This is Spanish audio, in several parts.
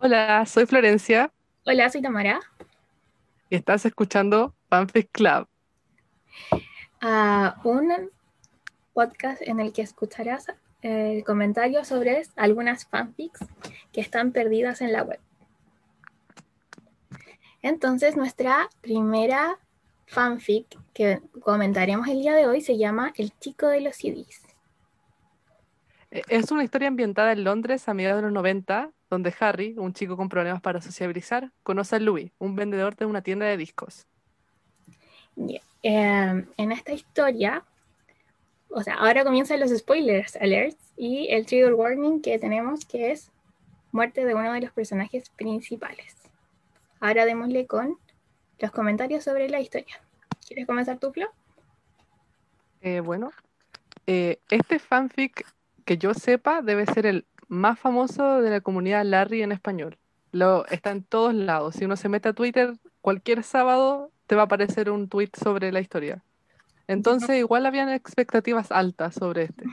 Hola, soy Florencia Hola, soy Tamara. y estás escuchando Fanfic Club. un podcast en el que escucharás eh, comentarios sobre algunas fanfics que están perdidas en la web. Entonces, nuestra primera fanfic que comentaremos el día de hoy se llama El chico de los CDs. Eh, Es una historia ambientada en Londres a mediados de los 90, donde Harry, un chico con problemas para sociabilizar, conoce a Louis, un vendedor de una tienda de discos. Y, eh, en esta historia, o sea, ahora comienzan los spoilers alerts y el trigger warning que tenemos que es muerte de uno de los personajes principales. Ahora démosle con los comentarios sobre la historia. ¿Quieres comenzar tú, Flo? Eh, bueno, eh, este fanfic que yo sepa debe ser el más famoso de la comunidad Larry en español. Lo, está en todos lados. Si uno se mete a Twitter, cualquier sábado te va a aparecer un tweet sobre la historia. Entonces, igual habían expectativas altas sobre este.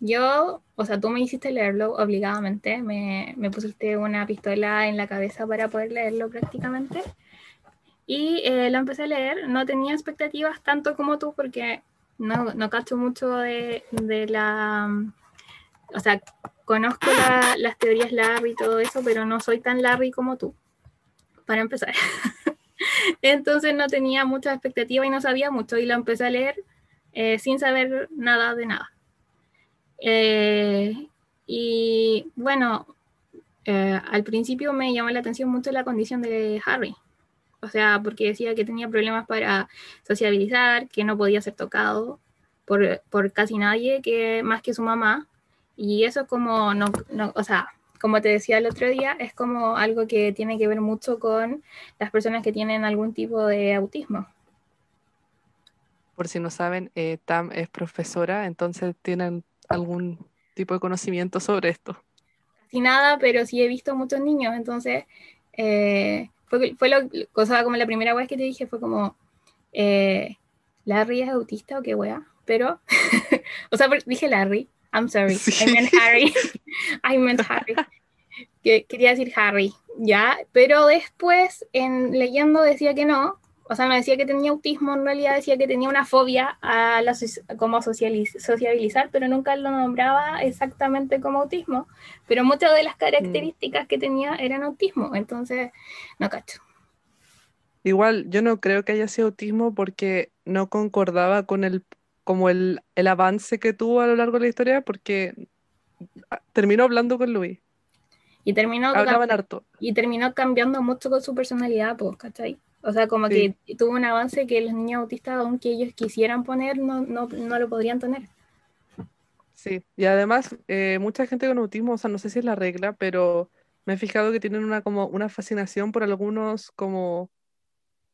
Yo, o sea, tú me hiciste leerlo obligadamente, me, me pusiste una pistola en la cabeza para poder leerlo prácticamente. Y eh, lo empecé a leer, no tenía expectativas tanto como tú porque no, no cacho mucho de, de la... O sea, conozco la- las teorías Larry y todo eso, pero no soy tan Larry como tú, para empezar. Entonces no tenía mucha expectativa y no sabía mucho y lo empecé a leer eh, sin saber nada de nada. Eh, y bueno, eh, al principio me llamó la atención mucho la condición de Harry. O sea, porque decía que tenía problemas para sociabilizar, que no podía ser tocado por, por casi nadie que, más que su mamá. Y eso como, no, no- o sea, como te decía el otro día, es como algo que tiene que ver mucho con las personas que tienen algún tipo de autismo. Por si no saben, eh, Tam es profesora, entonces tienen algún tipo de conocimiento sobre esto. casi nada, pero sí he visto muchos niños, entonces eh, fue, fue lo, cosa como la primera vez que te dije fue como, eh, Larry es autista o qué wea, pero, o sea, dije Larry, I'm sorry, Sí. I meant Harry, I meant Harry, que quería decir Harry, ya, pero después en leyendo decía que no, o sea, no decía que tenía autismo, en realidad decía que tenía una fobia a la, soci- como socializ- sociabilizar, pero nunca lo nombraba exactamente como autismo. Pero muchas de las características que tenía eran autismo, entonces no cacho. Igual, yo no creo que haya sido autismo porque no concordaba con el, como el, el avance que tuvo a lo largo de la historia, porque ah, terminó hablando con Louis. Y terminó, Hablaban harto. y terminó cambiando mucho con su personalidad, pues, ¿cachai? O sea, como Sí. que tuvo un avance que los niños autistas, aunque ellos quisieran poner, no, no, no lo podrían tener. Sí, y además eh, mucha gente con autismo, o sea, no sé si es la regla, pero me he fijado que tienen una como una fascinación por algunos como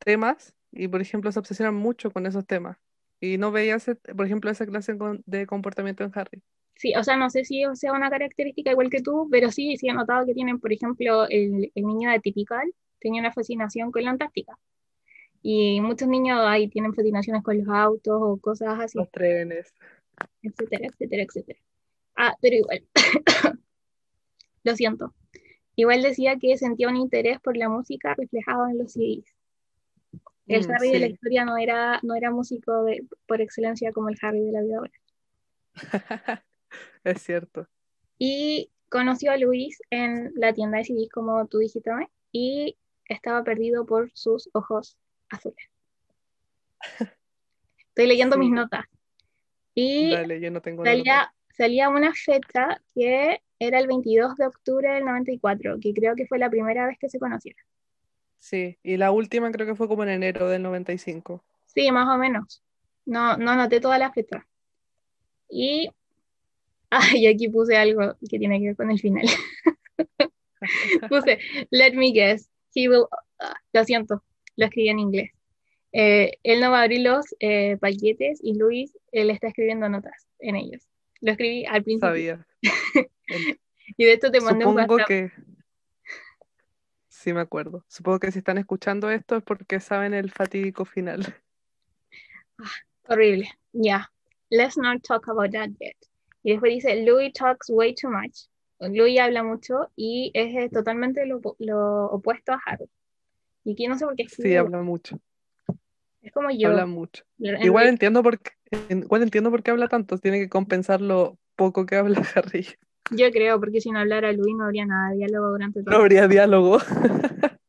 temas y por ejemplo se obsesionan mucho con esos temas. Y no veía, ese- por ejemplo, esa clase de comportamiento en Harry. Sí, o sea, no sé si sea una característica igual que tú, pero sí, sí he notado que tienen, por ejemplo, el, el niño de tenía una fascinación con la Antártica. Y muchos niños ahí tienen fascinaciones con los autos o cosas así. Los trenes. etcétera, etcétera, etcétera. Ah, pero igual, lo siento. Igual decía que sentía un interés por la música reflejado en los CDs. El Mm, Harry de la historia no era, no era músico de- por excelencia como el Harry de la vida ahora. Es cierto. Y conoció a Luis en la tienda de CDs, como tú dijiste, ¿no? y estaba perdido por sus ojos azules. Estoy leyendo mis notas. Y Dale, yo no tengo nada. salía, salía una fecha que era el 22 de octubre del 94, que creo que fue la primera vez que se conocieron. Sí, y la última creo que fue como en enero del 95. Sí, más o menos. No, no anoté todas las fechas. Y, ah, y aquí puse algo que tiene que ver con el final. Puse, let me guess, he will, ah, lo siento, lo escribí en inglés. Eh, él no va a abrir los eh, paquetes y Luis, él está escribiendo notas en ellos. Lo escribí al principio. Sabía. Y de esto te mandé un Supongo WhatsApp. que... Sí, me acuerdo. Supongo que si están escuchando esto es porque saben el fatídico final. Horrible. Ya. Let's not talk about that yet. Y después dice, Louis talks way too much. Louis habla mucho y es eh, totalmente lo, lo opuesto a Harry. Y aquí no sé por qué Sí, habla mucho. Es como yo. Habla mucho. Igual entiendo, por qué, igual entiendo por qué habla tanto. Tiene que compensar lo poco que habla Harry. Yo creo, porque si no hablara Louis no habría nada de diálogo durante todo. No habría diálogo.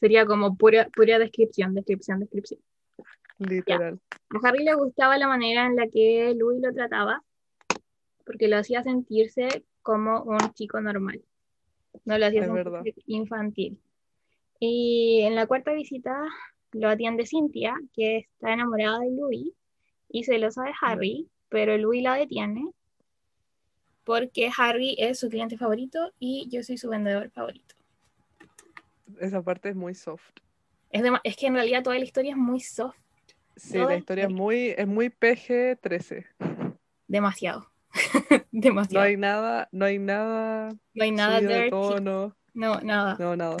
Sería como pura, pura descripción, descripción, descripción. Literal. A Harry le gustaba la manera en la que Louis lo trataba, porque lo hacía sentirse como un chico normal. No lo hacía sentir infantil. Y en la cuarta visita lo atiende Cynthia, que está enamorada de Louis y celosa de Harry, pero Louis la detiene porque Harry es su cliente favorito y yo soy su vendedor favorito. Esa parte es muy soft. Es, es que en realidad toda la historia es muy soft. Sí, la historia es muy, es muy PG-13. Demasiado. Demasiado. No hay nada, no hay nada. No hay nada de tono. No, nada. No, nada.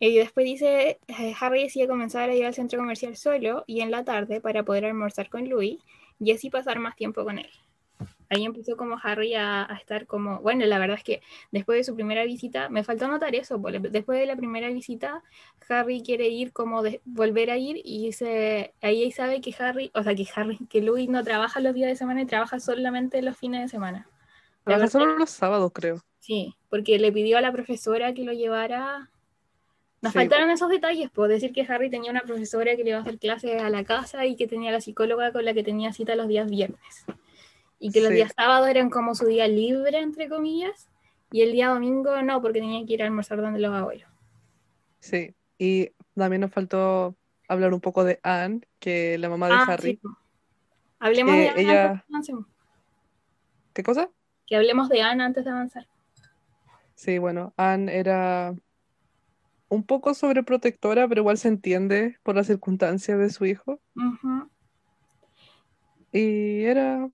Y después dice, eh, Harry decide comenzar a ir al centro comercial solo y en la tarde para poder almorzar con Louis y así pasar más tiempo con él ahí empezó como Harry a, estar como, bueno, la verdad es que después de su primera visita, me faltó notar eso, después de la primera visita, Harry quiere ir como de, volver a ir y se, ahí sabe que Harry, o sea, que Harry, que Louis no trabaja los días de semana y trabaja solamente los fines de semana. Trabaja solo los sábados, creo. Sí, porque le pidió a la profesora que lo llevara nos faltaron esos detalles, puedo decir que Harry tenía una profesora que le iba a hacer clases a la casa y que tenía la psicóloga con la que tenía cita los días viernes y que los días sábados eran como su día libre, entre comillas, y el día domingo no, porque tenía que ir a almorzar donde los abuelos. Sí, y también nos faltó hablar un poco de Anne, que la mamá de ah, Harry. Hablemos de Anne ella... antes de ¿Qué cosa? Que hablemos de Anne antes de avanzar. Sí, bueno, Anne era un poco sobreprotectora, pero igual se entiende por las circunstancias de su hijo. Y era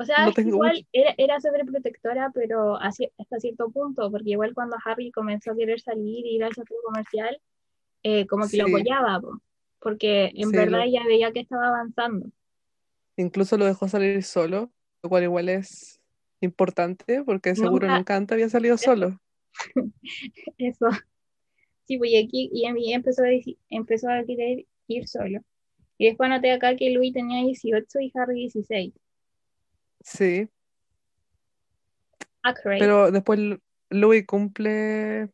o sea, igual era, era sobreprotectora, pero hasta cierto punto, porque igual cuando Harry comenzó a querer salir y ir al centro comercial, eh, como que lo apoyaba, porque en verdad ella veía que estaba avanzando. Incluso lo dejó salir solo, lo cual igual es importante, porque seguro nunca, antes había salido solo. Eso. Sí, pues aquí y mí empezó a, empezó a querer ir solo. Y después noté acá que Louis tenía 18 y Harry 16. Sí. Ah, pero después Louis cumple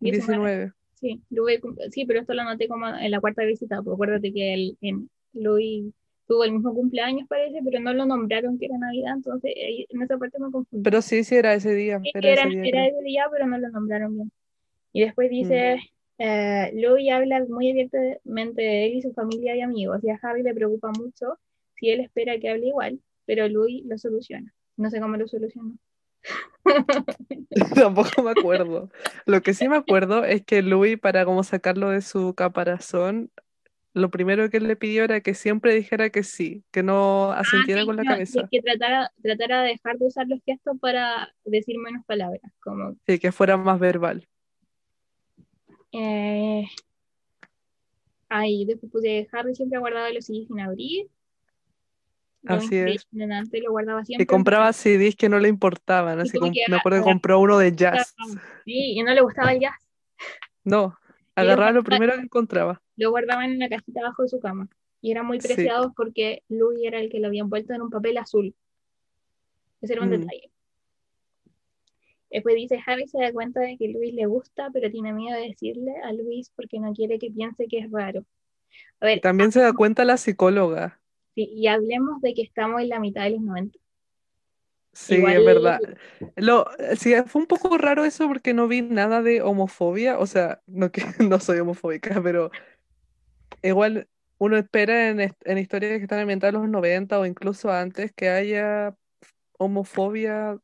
19. Sí, Louis sí, pero esto lo noté como en la cuarta visita, porque acuérdate que el, en Louis tuvo el mismo cumpleaños, parece, pero no lo nombraron que era Navidad, entonces en esa parte me confundí. Pero sí, sí, era ese día. Era, ese, día, pero no lo nombraron bien. Y después dice, mm. eh, Louis habla muy abiertamente de él y su familia y amigos, y a Harry le preocupa mucho si él espera que hable igual, pero Louis lo soluciona. No sé cómo lo solucionó. Tampoco me acuerdo. Lo que sí me acuerdo es que Louis, para como sacarlo de su caparazón, lo primero que él le pidió era que siempre dijera que sí, que no ah, asintiera con la cabeza. Que tratara, tratara de dejar de usar los gestos para decir menos palabras. Como... Sí, que fuera más verbal. Eh... Ahí, después puse Harry siempre ha guardado los CDs sin abrir. Así es. Lo guardaba siempre. Que compraba CDs que no le importaban. Así como, me acuerdo que compró uno de jazz. Sí, y no le gustaba el jazz. No, agarraba lo primero que encontraba. Lo guardaba en una cajita abajo de su cama. Y eran muy preciados porque Louis era el que lo había envuelto en un papel azul. Ese era un mm. detalle. Después dice, Harry se da cuenta de que Luis le gusta, pero tiene miedo de decirle a Luis porque no quiere que piense que es raro. A ver, También se da cuenta la psicóloga. Sí, y hablemos de que estamos en la mitad de los 90. Sí, es verdad. Lo, sí, fue un poco raro eso porque no vi nada de homofobia, o sea, no que no soy homofóbica, pero igual uno espera en, en historias que están ambientadas en los 90 o incluso antes que haya homofobia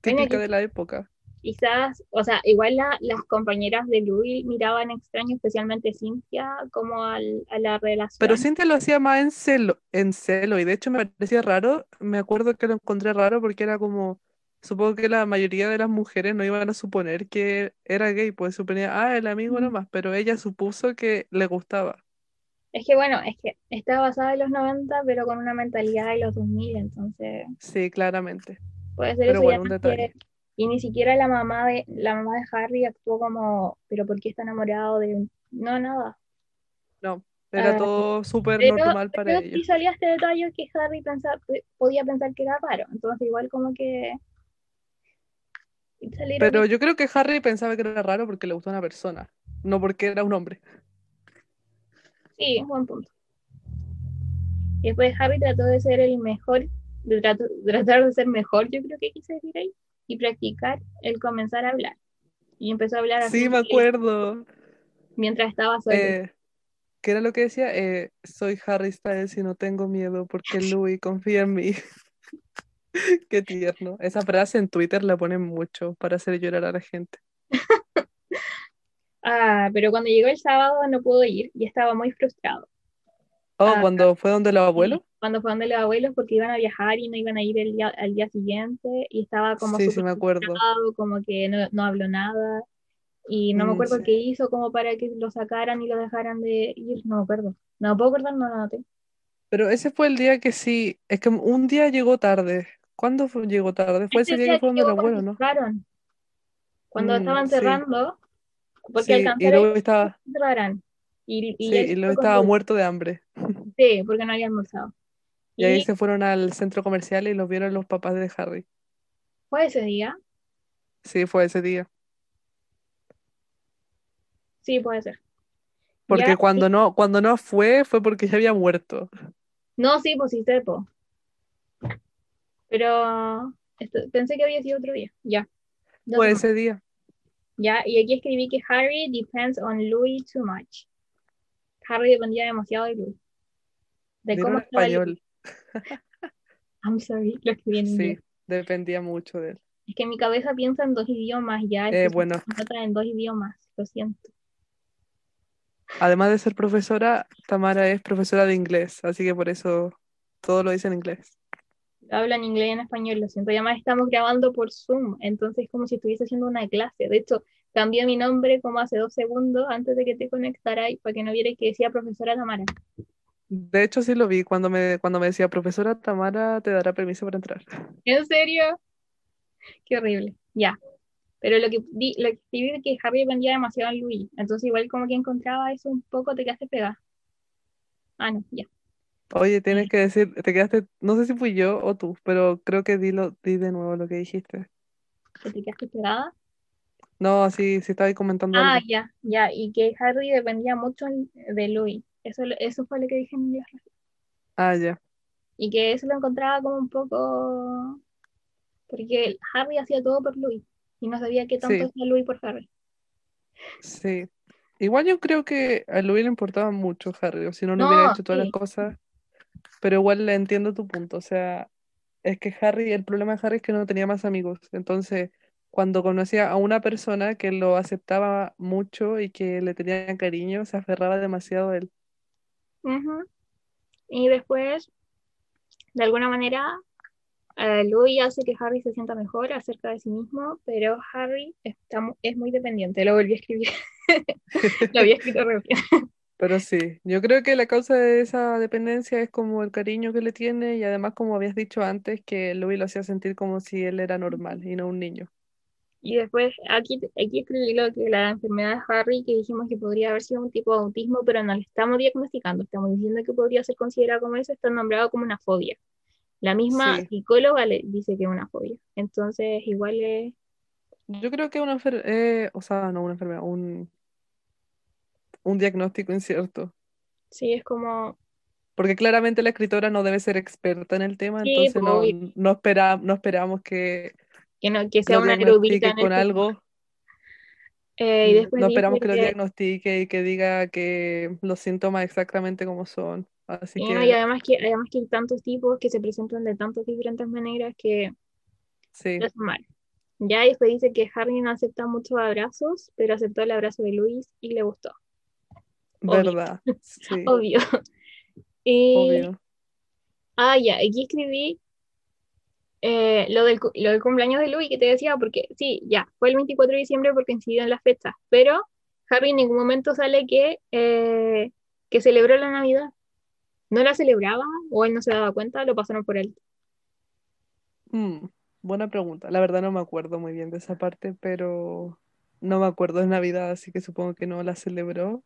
típica de la época quizás, o sea, igual las compañeras de Louis miraban extraño, especialmente Cintia, como al, a la relación. Pero Cintia lo hacía más en celo, en celo, y de hecho me parecía raro, me acuerdo que lo encontré raro porque era como, supongo que la mayoría de las mujeres no iban a suponer que era gay, pues suponía, ah, el amigo nomás, pero ella supuso que le gustaba. Es que bueno, es que está basada en los 90, pero con una mentalidad de los 2000, entonces... Sí, claramente. Puede ser eso, un detalle Y ni siquiera la mamá de, la mamá de Harry actuó como, pero ¿por qué está enamorado de. No, nada. No, era Ah, todo súper normal para pero ellos. sí salía este detalle que Harry pensaba, podía pensar que era raro. Entonces igual como que... Pero yo creo que Harry pensaba que era raro porque le gustó a una persona, no porque era un hombre. Sí, buen punto. Y después Harry trató de ser el mejor, de tratar de ser mejor, yo creo que quise decir ahí, y practicar el comenzar a hablar. Y empezó a hablar así Sí, me acuerdo. mientras estaba solo. Eh, ¿qué era lo que decía? Eh, soy Harry Styles y no tengo miedo porque Louis confía en mí. Qué tierno. Esa frase en Twitter la ponen mucho para hacer llorar a la gente. Ah, pero cuando llegó el sábado no pudo ir y estaba muy frustrado. Oh, Ah, cuando fue donde los abuelos. Cuando fue donde los abuelos porque iban a viajar y no iban a ir el día, al día siguiente y estaba como Sí, sí, súper me acuerdo. frustrado, como que no, no habló nada y no me Mm, acuerdo sí. qué hizo como para que lo sacaran y lo dejaran de ir, no me acuerdo. No puedo acordar, no lo noté. Pero ese fue el día que sí, es que un día llegó tarde. ¿Cuándo fue- llegó tarde? Fue ese Este día que fue donde llegó los cuando abuelos, ¿no? cuando Mm, estaban cerrando, porque y alcanzaron luego estaba, y cerraran. Y, y sí, y luego con estaba muerto de hambre. Sí, porque no había almorzado. Y ahí se fueron al centro comercial y los vieron los papás de Harry. fue ese día, Sí, fue ese día. sí, puede ser. Ya, Porque cuando no, cuando no fue, fue porque ya había muerto. no, sí, pues sí, sepo. Pero esto- pensé que había sido otro día. Ya. Fue ese día. Ya, y aquí escribí que Harry depends on Louis too much. Harry dependía demasiado de Louis. De Dilo cómo en español. I'm sorry, lo escribí en Sí, dependía mucho de él. Es que mi cabeza piensa en dos idiomas ya. Eh, bueno, se en dos idiomas. Lo siento. además de ser profesora, Tamara es profesora de inglés, así que por eso todo lo dice en inglés. Habla en inglés y en español, lo siento. Y además estamos grabando por Zoom, entonces es como si estuviese haciendo una clase. De hecho, cambié mi nombre como hace dos segundos antes de que te conectaras para que no vieras que decía profesora Tamara. De hecho, sí lo vi cuando me, cuando me decía, profesora Tamara, te dará permiso para entrar. ¿En serio? Qué horrible. Ya. Pero lo que, di, lo que escribí es que Harry dependía demasiado de Louis. Entonces, igual como que encontraba eso un poco, te quedaste pegada. Ah, no, ya. Oye, tienes que decir, te quedaste, no sé si fui yo o tú, pero creo que di, lo, di de nuevo lo que dijiste. Que te quedaste pegada. No, sí, sí estaba ahí comentando Ah, algo. ya, ya. Y que Harry dependía mucho de Louis. Eso, eso fue lo que dije en inglés. Ah, ya. Y que eso lo encontraba como un poco. Porque Harry hacía todo por Louis. Y no sabía qué tanto Sí. hacía Louis por Harry. Sí. Igual yo creo que a Louis le importaba mucho Harry, o si no, no hubiera hecho todas las cosas. Pero igual le entiendo tu punto. O sea, es que Harry, el problema de Harry es que no tenía más amigos. Entonces, cuando conocía a una persona que lo aceptaba mucho y que le tenía cariño, se aferraba demasiado a él. Ujú. Y después, de alguna manera, eh, Louis hace que Harry se sienta mejor acerca de sí mismo, pero Harry es muy dependiente. Lo volví a escribir. Lo había escrito re. Pero sí, yo creo que la causa de esa dependencia es como el cariño que le tiene y además, como habías dicho antes, que Louis lo hacía sentir como si él era normal y no un niño. Y después, aquí, aquí escribí lo que la enfermedad de Harry, que dijimos que podría haber sido un tipo de autismo, pero no lo estamos diagnosticando. Estamos diciendo que podría ser considerado como eso, está nombrado como una fobia. La misma Sí. psicóloga le dice que es una fobia. Entonces, igual es. Yo creo que una enfermedad, o sea, no una enfermedad, un, un diagnóstico incierto. Sí, es como. Porque claramente la escritora no debe ser experta en el tema, Sí, entonces pues, no, no, espera, no esperamos que Que, no, que sea una erudita en con algo. Eh, y Mm, después No esperamos que lo que- diagnostique y que diga que los síntomas exactamente como son. Así y, no, que y además que además que hay tantos tipos que se presentan de tantas diferentes maneras que sí, es mal. Ya y después dice que Harry no acepta muchos abrazos, pero aceptó el abrazo de Luis y le gustó. obvio. verdad. Sí, Obvio. Y, obvio. ah, ya, aquí escribí eh, lo, del, cu- lo del cumpleaños de Louis que te decía, porque sí, ya, fue el 24 de diciembre porque coincidió en la fecha, pero Harry en ningún momento sale que, eh, que celebró la Navidad. ¿No la celebraba o él no se daba cuenta? Lo pasaron por él. Mm, buena pregunta. La verdad no me acuerdo muy bien de esa parte, pero no me acuerdo de Navidad, así que supongo que no la celebró.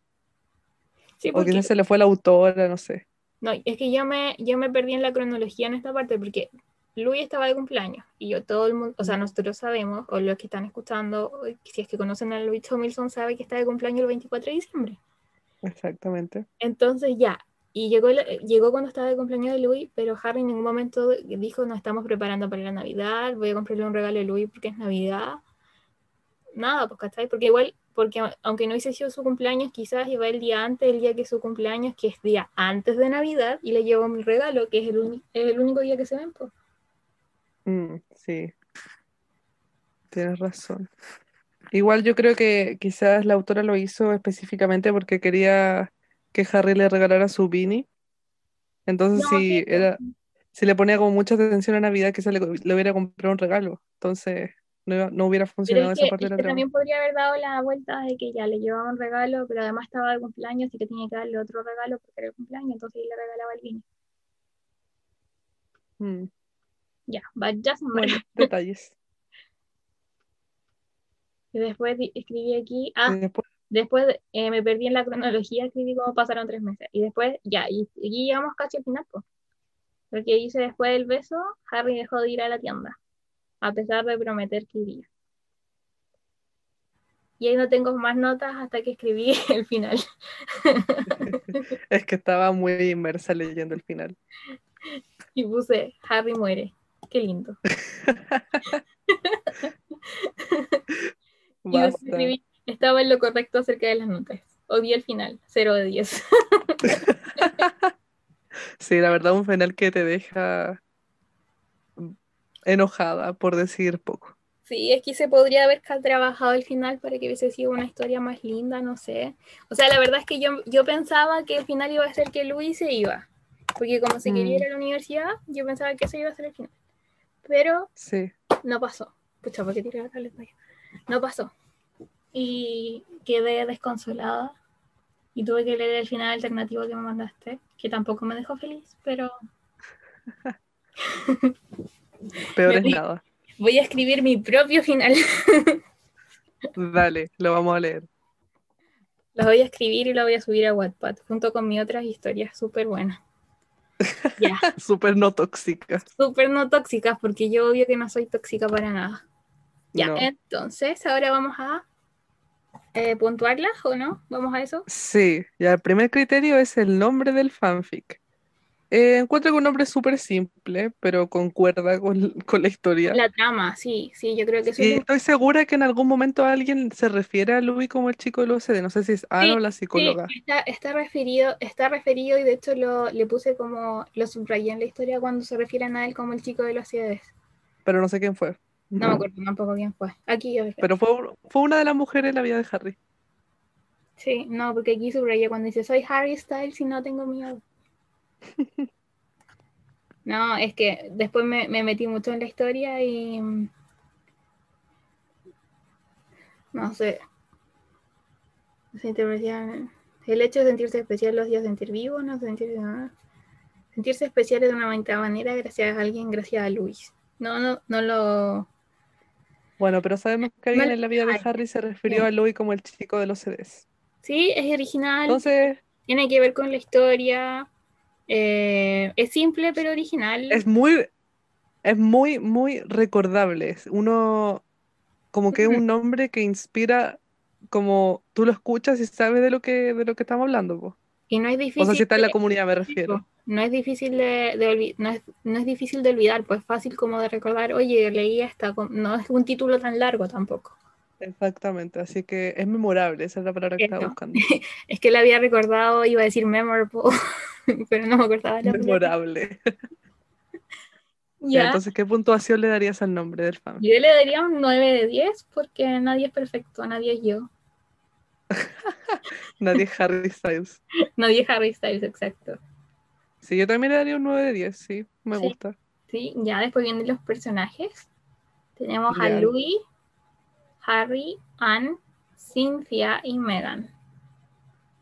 Sí, O porque quizás se le fue la autora, no sé. no, es que yo me, yo me perdí en la cronología en esta parte porque Luis estaba de cumpleaños y yo todo el mundo, o sea, nosotros sabemos, o los que están escuchando, si es que conocen a Luis Tomilson, sabe que está de cumpleaños el 24 de diciembre. Exactamente. Entonces ya, y llegó, llegó cuando estaba de cumpleaños de Louis, pero Harry en ningún momento dijo, nos estamos preparando para la Navidad, voy a comprarle un regalo a Louis porque es Navidad. Nada, pues, ¿cachai? Porque igual, porque aunque no hubiese sido su cumpleaños, quizás iba el día antes, el día que es su cumpleaños, que es día antes de Navidad, y le llevó mi regalo, que es el, es el único día que se ven, pues. Mm, sí, tienes razón. Igual yo creo que quizás la autora lo hizo específicamente porque quería que Harry le regalara su beanie. Entonces, No, si sí, era, si le ponía como mucha atención a Navidad, quizás le, le hubiera comprado un regalo. Entonces, no, iba- no hubiera Pero funcionado es esa parte de la que también podría haber dado la vuelta de que ya le llevaba un regalo, pero además estaba de cumpleaños, así que tenía que darle otro regalo porque era el cumpleaños, entonces le regalaba el vino. Mm, Ya, matter. bueno, detalles. Y después escribí aquí, Y ah, después, después eh, me perdí en la cronología, escribí cómo pasaron tres meses. Y después, ya, y, y llegamos casi al final, pues. Porque dice después del beso, Harry dejó de ir a la tienda, a pesar de prometer que iría. Y ahí no tengo más notas hasta que escribí el final. es que estaba muy inmersa leyendo el final. Y puse, Harry muere. Qué lindo. Y escribí, estaba en lo correcto acerca de las notas. Odié el final, 0 de 10. Sí, la verdad, un final que te deja enojada, por decir poco. Sí, es que se podría haber trabajado el final para que hubiese sido una historia más linda, no sé. O sea, la verdad es que yo, yo pensaba que el final iba a ser que Luis se iba. Porque como se quería Mm. ir a la universidad, yo pensaba que ese iba a ser el final. Pero Sí, no pasó. Pucha, ¿por qué tiré la tableta? No pasó. Y quedé desconsolada. Y tuve que leer el final alternativo que me mandaste, que tampoco me dejó feliz, pero peor es nada. voy a escribir mi propio final. Dale, lo vamos a leer. Lo voy a escribir y lo voy a subir a Wattpad, junto con mis otras historias súper buenas. Ya, Súper no tóxica. súper no tóxicas, porque yo obvio que no soy tóxica para nada. Ya, No. entonces ahora vamos a eh, puntuarlas o no? ¿Vamos a eso? Sí, ya el primer criterio es el nombre del fanfic. Eh, encuentro que un nombre es súper simple, pero concuerda con, con la historia. La trama, sí, sí, yo creo que Y lo estoy segura que en algún momento alguien se refiere a Louis como el chico del OCD. No sé si es Ana o la psicóloga. Sí, está, está referido, está referido y de hecho lo, le puse como, lo subrayé en la historia cuando se refieren a él como el chico de los CDs. Pero no sé quién fue. No me acuerdo tampoco quién fue. Aquí yo. Pero fue, fue una de las mujeres en la vida de Harry. Sí, no, porque aquí subrayé cuando dice soy Harry Styles y no tengo miedo. No, es que después me, me metí mucho en la historia y no sé. El hecho de sentirse especial los días de sentir vivo, no sentirse nada. Sentirse especial de una manera- manera gracias a alguien, gracias a Luis. No, no, no lo. Bueno, pero sabemos que alguien en la vida de Harry se refirió a Louis como el chico de los CDs. Sí, es original. Entonces, tiene que ver con la historia. Eh, es simple pero original. es muy, es muy, muy recordable. Uno, como que es un nombre que inspira, como tú lo escuchas y sabes de lo que, de lo que estamos hablando, po. y no es O difícil. sea, si está en la comunidad me refiero. no es difícil de, de no, es, no es difícil de olvidar, pues fácil como de recordar, oye, leí esta, no es un título tan largo tampoco. Exactamente, así que es memorable, esa es la palabra que estaba buscando. Es que la había recordado, iba a decir memorable, pero no me acordaba la palabra. Memorable. Ya, Entonces, ¿qué puntuación le darías al nombre del fan? yo le daría un 9 de 10 porque nadie es perfecto, nadie es yo. Nadie es Harry Styles. Nadie es Harry Styles, exacto. Sí, yo también le daría un 9 de 10, sí, me Sí. gusta. Sí, ya después vienen los personajes. Tenemos a. Louis, Harry, Anne, Cynthia y Megan.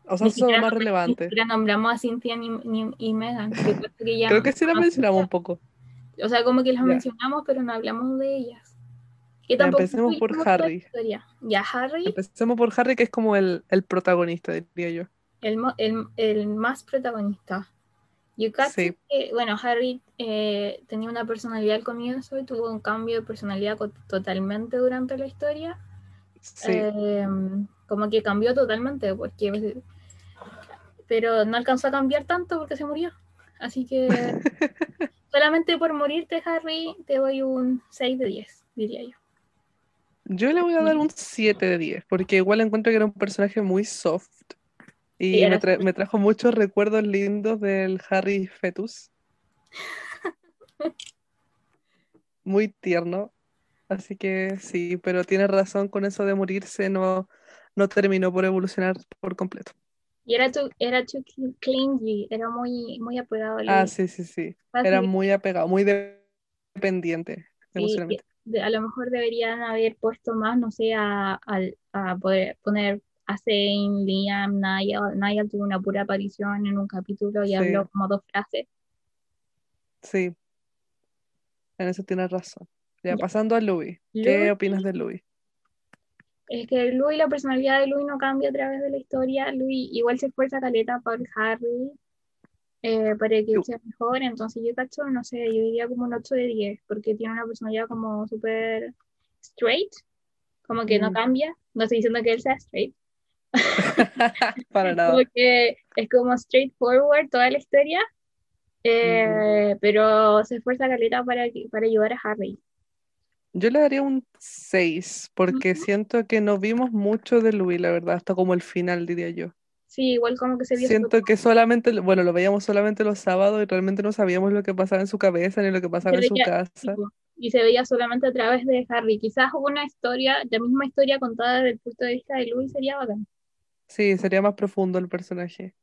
O sea, son los más relevantes. Ni nombramos a Cynthia ni, ni- y Megan. que creo que ya Creo que sí la no- mencionamos un poco. O sea, como que las Ya. mencionamos, pero no hablamos de ellas. Que Ya, tampoco empecemos por Harry. Ya, Harry, Empecemos por Harry, que es como el, el protagonista, diría yo. el, el, el más protagonista. Got Sí. que, bueno, Harry eh, tenía una personalidad al comienzo y tuvo un cambio de personalidad totalmente durante la historia. Sí. Eh, como que cambió totalmente, porque pero no alcanzó a cambiar tanto porque se murió. Así que solamente por morirte, Harry, te doy un 6 de 10, diría yo. Yo le voy a dar un 7 de 10, porque igual encuentro que era un personaje muy soft. Y Sí, me, tra- me trajo muchos recuerdos lindos del Harry Fetus. Muy tierno. Así que sí, pero tienes razón con eso de morirse, no, no terminó por evolucionar por completo. Y era too, era too cl- clingy, era muy, muy apegado a Ah, sí, sí, sí. Era muy apegado, muy de- dependiente emocionalmente. a lo mejor deberían haber puesto más, no sé, a, al- a poder poner Zane, Liam, Niall. Niall tuvo una pura aparición en un capítulo y Sí. habló como dos frases. Sí, en eso tienes razón. Ya, Ya. pasando a Louis. ¿Qué Louis- opinas de Louis? Es que Louis, la personalidad de Louis no cambia a través de la historia. Louis igual se esfuerza caleta por Harry, eh, para que sea mejor. Entonces yo cacho, no sé, yo diría como un 8 de 10, porque tiene una personalidad como súper straight, como que no Mm. cambia. No estoy diciendo que él sea straight, Para nada. como que es como straightforward toda la historia, eh, pero se esfuerza caleta para, para ayudar a Harry. Yo le daría un 6, porque siento que no vimos mucho de Louis, la verdad, hasta como el final, diría yo. Sí, igual como que se vio Siento que solamente, bueno, lo veíamos solamente los sábados y realmente no sabíamos lo que pasaba en su cabeza ni lo que pasaba en su casa. tipo, y se veía solamente a través de Harry. Quizás una historia, la misma historia contada desde el punto de vista de Louis sería bacán. Sí, sería más profundo el personaje.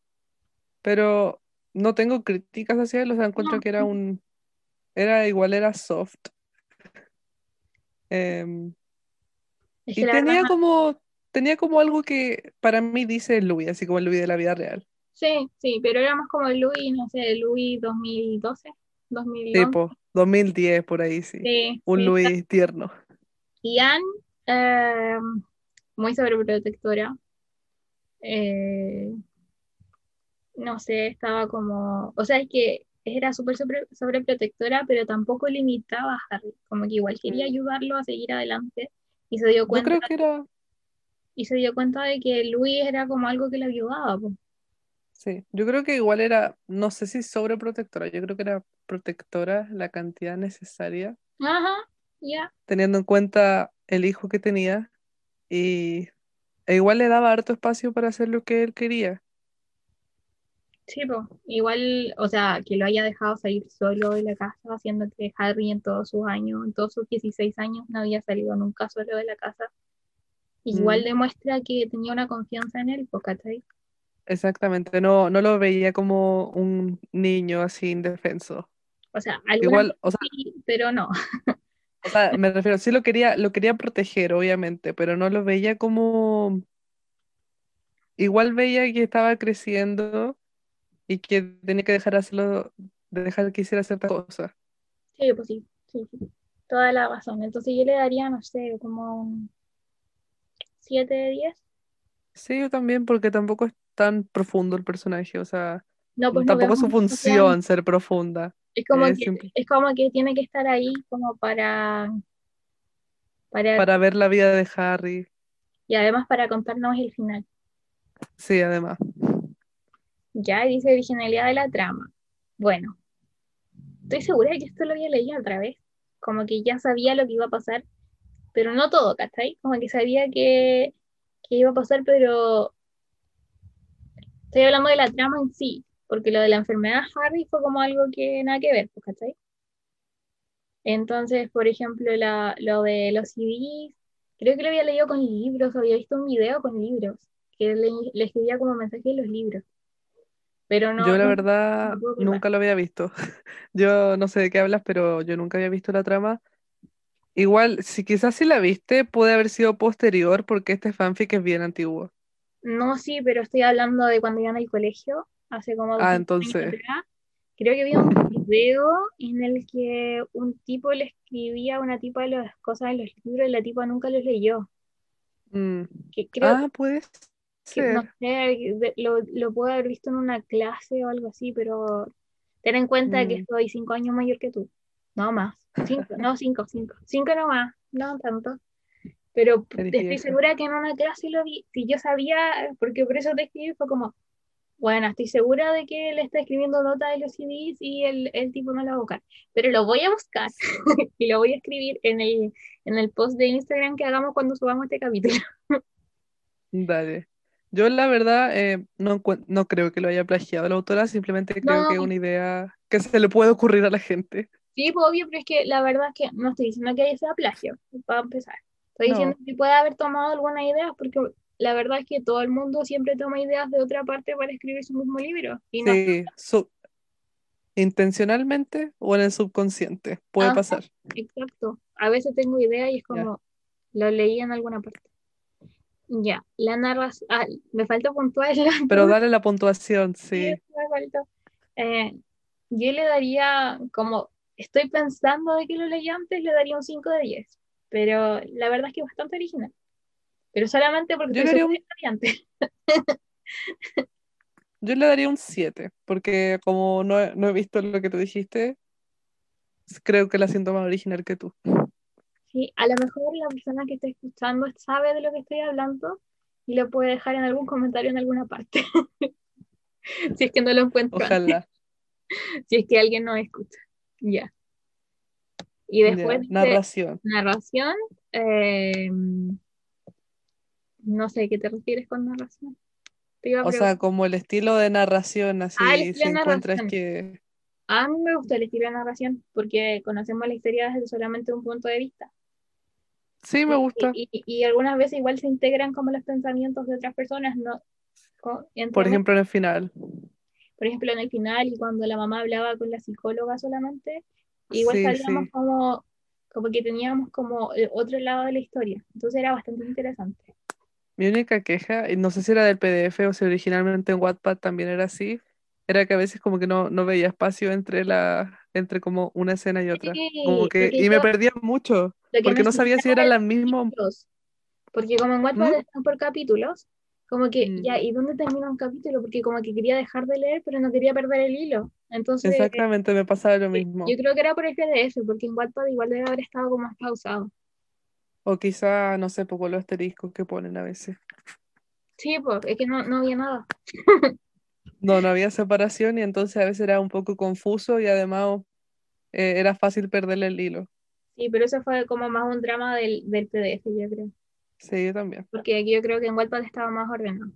Pero no tengo críticas hacia él, o sea, encuentro que era un, era igual, era soft. Em, Es y que tenía verdad, como, tenía como algo que para mí dice Louis, así como el Louis de la vida real. sí, sí, pero era más como el Louis, no sé, el Louis 2012, 2011. Tipo, 2010 por ahí, sí. Sí, Un sí. Louis tierno. Anne, eh, muy sobreprotectora. Eh, no sé, estaba como, o sea, es que era súper sobre, sobreprotectora, pero tampoco limitaba a Harry, como que igual quería Mm. ayudarlo a seguir adelante y se dio Yo cuenta, creo que era, y se dio cuenta de que Luis era como algo que le ayudaba, sí, yo creo que igual era, no sé si sobreprotectora, yo creo que era protectora la cantidad necesaria, Ajá, ya, teniendo en cuenta el hijo que tenía y e igual le daba harto espacio para hacer lo que él quería. sí, po. Igual, o sea, que lo haya dejado salir solo de la casa, haciendo que Harry en todos sus años, en todos sus 16 años, no había salido nunca solo de la casa. Igual Mm. demuestra que tenía una confianza en él, ¿cachai? Exactamente, no, no lo veía como un niño así indefenso. O sea, Igual, o sea, sí, pero no. o sea, me refiero, sí lo quería, lo quería proteger, obviamente, pero no lo veía como, igual veía que estaba creciendo y que tenía que dejar hacerlo, de dejar que hiciera ciertas cosas. Sí, pues sí, sí, sí. Toda la razón. Entonces yo le daría, no sé, como un 7 de 10. Sí, yo también, porque tampoco es tan profundo el personaje, o sea, No, pues no tampoco es su función ser profunda. Es como es que, simple- es como que tiene que estar ahí como para, para, Para ver la vida de Harry, y además para contarnos el final. sí, además. Ya dice originalidad de la trama. Bueno, estoy segura de que esto lo había leído otra vez. Como que ya sabía lo que iba a pasar, pero no todo, ¿cachai? Como que sabía que, que iba a pasar, pero estoy hablando de la trama en sí, porque lo de la enfermedad Harry fue como algo que nada que ver, pues, ¿cachai? Entonces, por ejemplo, la- lo de los CDs, creo que lo había leído con libros, había visto un video con libros, que le, le escribía como mensaje en los libros. Pero no, Yo la verdad no nunca lo había visto. Yo no sé de qué hablas, pero yo nunca había visto la trama. Igual, si quizás si la viste, puede haber sido posterior porque este fanfic es bien antiguo. No, sí, pero estoy hablando de cuando iban al colegio, hace como Ah, 200 años entonces. atrás. Creo que había un video en el que un tipo le escribía a una tipa las cosas en los libros y la tipa nunca los leyó. Mm. Que creo Ah, que, no sé, de- lo, lo puedo haber visto en una clase o algo así, pero ten en cuenta que Mm, soy cinco años mayor que tú. No más. Cinco, no, cinco, cinco. Cinco no más, no tanto. Pero estoy segura que en una clase lo vi. Si yo sabía, porque por eso te escribí, fue como, bueno, estoy segura de que él está escribiendo notas de los CDs y el, el tipo no lo va a buscar. Pero lo voy a buscar y lo voy a escribir en el, en el post de Instagram que hagamos cuando subamos este capítulo. Dale. Yo la verdad eh, no, no creo que lo haya plagiado la autora, simplemente creo No, que es una idea que se le puede ocurrir a la gente. Sí, pues obvio, pero es que la verdad es que no estoy diciendo que sea plagio, para empezar. Estoy diciendo que puede haber tomado alguna idea, porque la verdad es que todo el mundo siempre toma ideas de otra parte para escribir su mismo libro. Y no, sí, su- intencionalmente o en el subconsciente, puede ajá, pasar. exacto. A veces tengo idea y es como, lo leí en alguna parte. Ya, la narración, ah, me falta puntuar Pero dale la puntuación, Sí, sí. me. Eh, yo le daría, como estoy pensando de que lo leí antes, le daría un 5 de 10. Pero la verdad es que es bastante original. Pero solamente porque Yo le segura un, yo le daría un 7, porque como no he, no he visto lo que tú dijiste, creo que la siento más original que tú. Sí, a lo mejor la persona que está escuchando sabe de lo que estoy hablando y lo puede dejar en algún comentario en alguna parte. Si es que no lo encuentro Ojalá. si es que alguien no escucha. Ya. Y después narración. narración. eh, no sé, ¿qué te refieres con narración? A O sea, como el estilo de narración, Ah, así, estilo si encuentras narración. que... A mí me gusta el estilo de narración porque conocemos la historia desde solamente un punto de vista. Sí, me gusta. y- y- y algunas veces igual se integran como los pensamientos de otras personas, ¿no? Por ejemplo, en el final. Por ejemplo, en el final y cuando la mamá hablaba con la psicóloga solamente, igual Sí, sabíamos sí. como, como que teníamos como el otro lado de la historia. Entonces era bastante interesante. Mi única queja, y no sé si era del PDF o si originalmente en Wattpad también era así, era que a veces como que no, no veía espacio entre la, entre como una escena y otra. Como Sí, que, porque y yo me perdía mucho, que porque no sabía si eran las mismas. porque como en Wattpad ¿Mm? están por capítulos, como que Mm, ya, ¿y dónde termina un capítulo? Porque como que quería dejar de leer, pero no quería perder el hilo. Entonces, Exactamente, me pasaba lo yo mismo. creo que era por el PDF, porque en Wattpad igual debe haber estado como más pausado. O quizá, no sé, por los asteriscos que ponen a veces. Sí, pues, es que no, no había nada. No, no había separación y entonces a veces era un poco confuso y además eh, era fácil perderle el hilo. Sí, pero eso fue como más un drama del, del PDF, yo creo. Sí, yo también, Porque aquí yo creo que en Wattpad estaba más ordenado.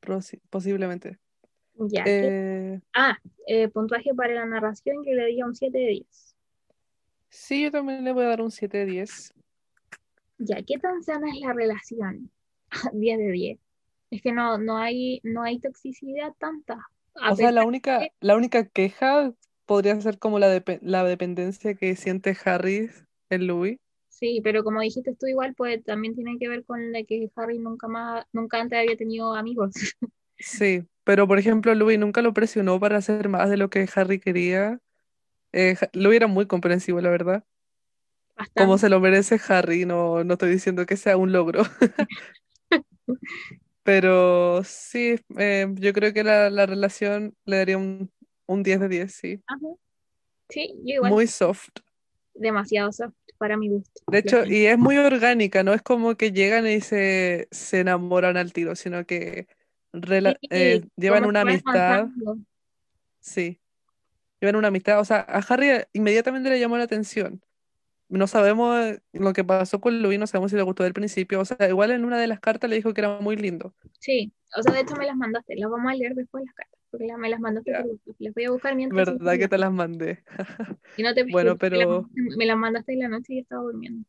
posi- posiblemente. Ya. Eh, Ah, eh, puntaje para la narración, yo le daría un 7 de 10. sí, yo también le voy a dar un 7 de 10. Ya, ¿qué tan sana es la relación? 10 de 10. Es que no, no hay, no hay toxicidad tanta. A O sea, la única, la única queja podría ser como la, la dependencia que siente Harry en Louis. sí, pero como dijiste tú igual, pues también tiene que ver con la que Harry nunca más, nunca antes había tenido amigos. Sí, pero por ejemplo, Louis nunca lo presionó para hacer más de lo que Harry quería. Eh, Louis era muy comprensivo, la verdad. Como se lo merece Harry, no, no estoy diciendo que sea un logro. Pero sí, eh, yo creo que la, la relación le daría un, un 10 de 10, sí. Ajá. Sí, yo igual. Muy soft. Demasiado soft para mi gusto. De hecho, y es muy orgánica, no es como que llegan y se, se enamoran al tiro, sino que rela- eh, llevan una amistad, avanzando. sí, llevan una amistad. O sea, a Harry inmediatamente le llamó la atención. No sabemos eh, lo que pasó con Louis, no sabemos si le gustó del principio. O sea, igual en una de las cartas le dijo que era muy lindo. Sí, o sea, de hecho me las mandaste. Las vamos a leer después las cartas, porque la- me las mandaste Ya, por. Las voy a buscar mientras verdad que te las mandé. Y no te Bueno, me las, pero, me las mandaste en la noche y estaba durmiendo.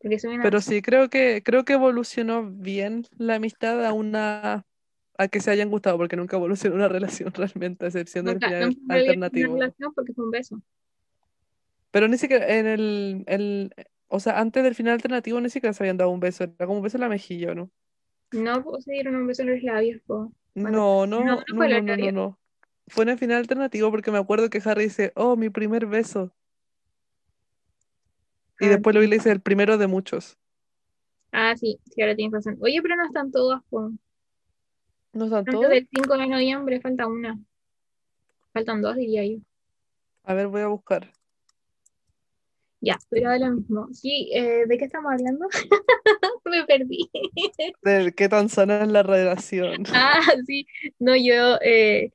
Porque soy una pero sí, creo que, creo que evolucionó bien la amistad a una, a que se hayan gustado, porque nunca evolucionó una relación realmente, a excepción del nunca, final en realidad fue una alternativo. relación porque fue un beso. Pero ni siquiera en el, el, o sea, antes del final alternativo ni siquiera se habían dado un beso, era como un beso en la mejilla, ¿no? No pues, se dieron un beso en los labios, po. No, no, no, no no, fue no, no, no, fue un final alternativo porque me acuerdo que Harry dice, oh, mi primer beso. Y Ah, después Louis le dice el primero de muchos. Ah, sí, sí, ahora tienes razón. Oye, pero no están todas, po. ¿No están Antes todos? del 5 de noviembre falta una. Faltan dos, diría yo. A ver, voy a buscar. Ya, pero da lo mismo. Sí, eh, ¿de qué estamos hablando? Me perdí. De qué tan sana es la relación. Ah, sí. No, yo, eh,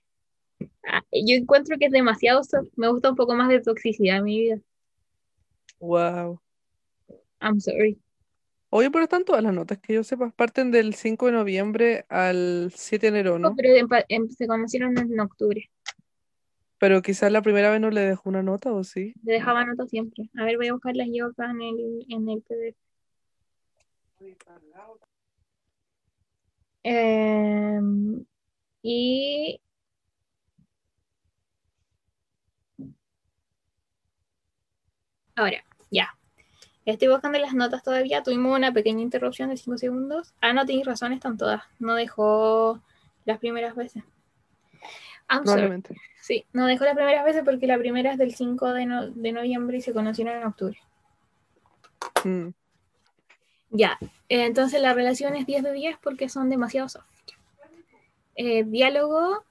ah, yo encuentro que es demasiado. Me gusta un poco más de toxicidad en mi vida. Wow. I'm sorry. Oye, pero están todas las notas que yo sepa. Parten del 5 de noviembre al 7 de enero, ¿no? Pero empa- em- se conocieron en octubre. Pero quizás la primera vez no le dejó una nota, ¿o sí? Le dejaba nota siempre. A ver, voy a buscarlas yo acá en el, en el PDF. Em, y ahora, ya. Estoy buscando las notas todavía. Tuvimos una pequeña interrupción de 5 segundos. Ah, no, tienes razón, están todas. No dejó las primeras veces. I'm sorry. Probablemente. Sí, no dejó las primeras veces porque la primera es del 5 de, no- de noviembre y se conocieron en octubre. Mm. Ya, eh, entonces la relación es 10 de 10 porque son demasiado soft. Eh, diálogo.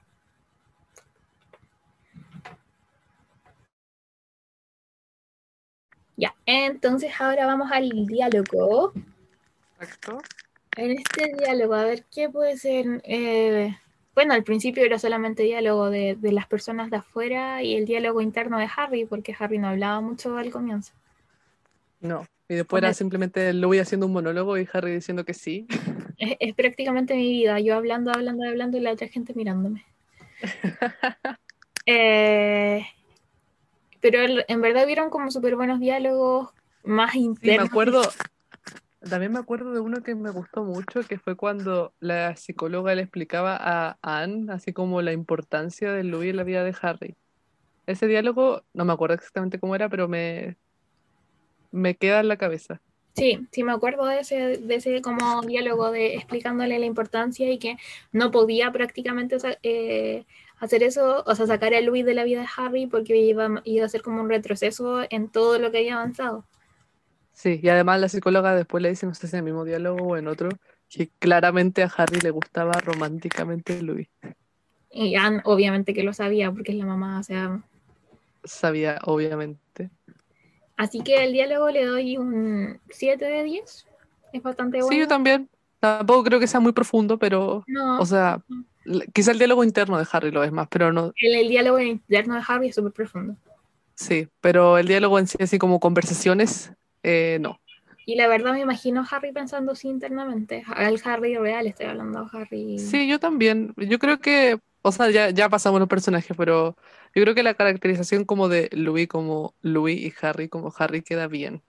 Ya, entonces ahora vamos al diálogo. Exacto. En este diálogo, a ver, ¿qué puede ser? Eh, bueno, al principio era solamente diálogo de, de las personas de afuera y el diálogo interno de Harry, porque Harry no hablaba mucho al comienzo. No. Y después era simplemente Louis haciendo un monólogo y Harry diciendo que sí. Es, es prácticamente mi vida, yo hablando, hablando, hablando y la otra gente mirándome. Eh, pero en verdad hubieron como súper buenos diálogos, más Sí, me internos. acuerdo, también me acuerdo de uno que me gustó mucho, que fue cuando la psicóloga le explicaba a Anne, así como la importancia de Louis en la vida de Harry. Ese diálogo, no me acuerdo exactamente cómo era, pero me, me queda en la cabeza. Sí, sí me acuerdo de ese, de ese como diálogo de explicándole la importancia y que no podía prácticamente eh, hacer eso, o sea, sacar a Louis de la vida de Harry porque iba, iba a ser como un retroceso en todo lo que había avanzado. Sí, y además la psicóloga después le dice, no sé si en el mismo diálogo o en otro, que claramente a Harry le gustaba románticamente Louis. Y Anne obviamente que lo sabía porque es la mamá, o sea, Sabía, obviamente. Así que el diálogo le doy un 7 de 10. Es bastante bueno. Sí, yo también. Tampoco creo que sea muy profundo, pero, No, o sea, quizá el diálogo interno de Harry lo es más, pero no, el, el diálogo interno de Harry es súper profundo. sí, pero el diálogo en sí, así como conversaciones, eh, no. Y la verdad me imagino a Harry pensando así internamente. Al Harry real estoy hablando, Harry. Sí, yo también. Yo creo que, o sea, ya, ya pasamos los personajes, pero yo creo que la caracterización como de Louis como Louis y Harry como Harry queda bien.